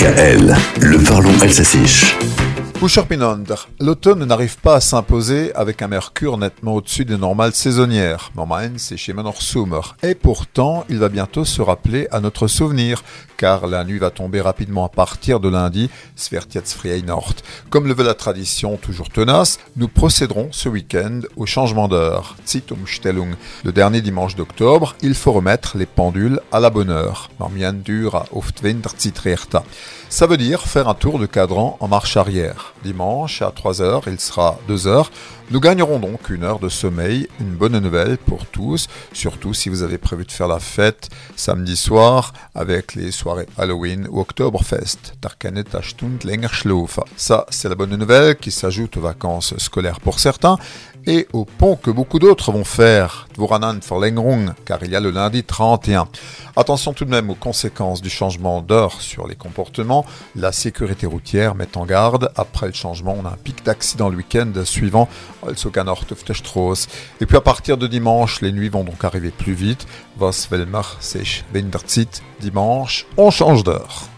DKL, le parlons L'automne n'arrive pas à s'imposer avec un mercure nettement au-dessus des normales saisonnières. Moment, c'est chez Summer. Et pourtant, il va bientôt se rappeler à notre souvenir, car la nuit va tomber rapidement à partir de lundi, Nord. Comme le veut la tradition toujours tenace, nous procéderons ce week-end au changement d'heure, Zitumstellung. Le dernier dimanche d'octobre, il faut remettre les pendules à la bonne heure. Ça veut dire faire un tour de cadran en marche arrière. Dimanche, à 3h, il sera 2h. Nous gagnerons donc une heure de sommeil, une bonne nouvelle pour tous, surtout si vous avez prévu de faire la fête samedi soir avec les soirées Halloween ou Oktoberfest. Ça, c'est la bonne nouvelle qui s'ajoute aux vacances scolaires pour certains et au pont que beaucoup d'autres vont faire, car il y a le lundi 31. Attention tout de même aux conséquences du changement d'heure sur les comportements. La sécurité routière met en garde. Après le changement, on a un pic d'accidents le week-end suivant, Et puis à partir de dimanche, les nuits vont donc arriver plus vite. Was Velmar, Sech, Dimanche, on change d'heure.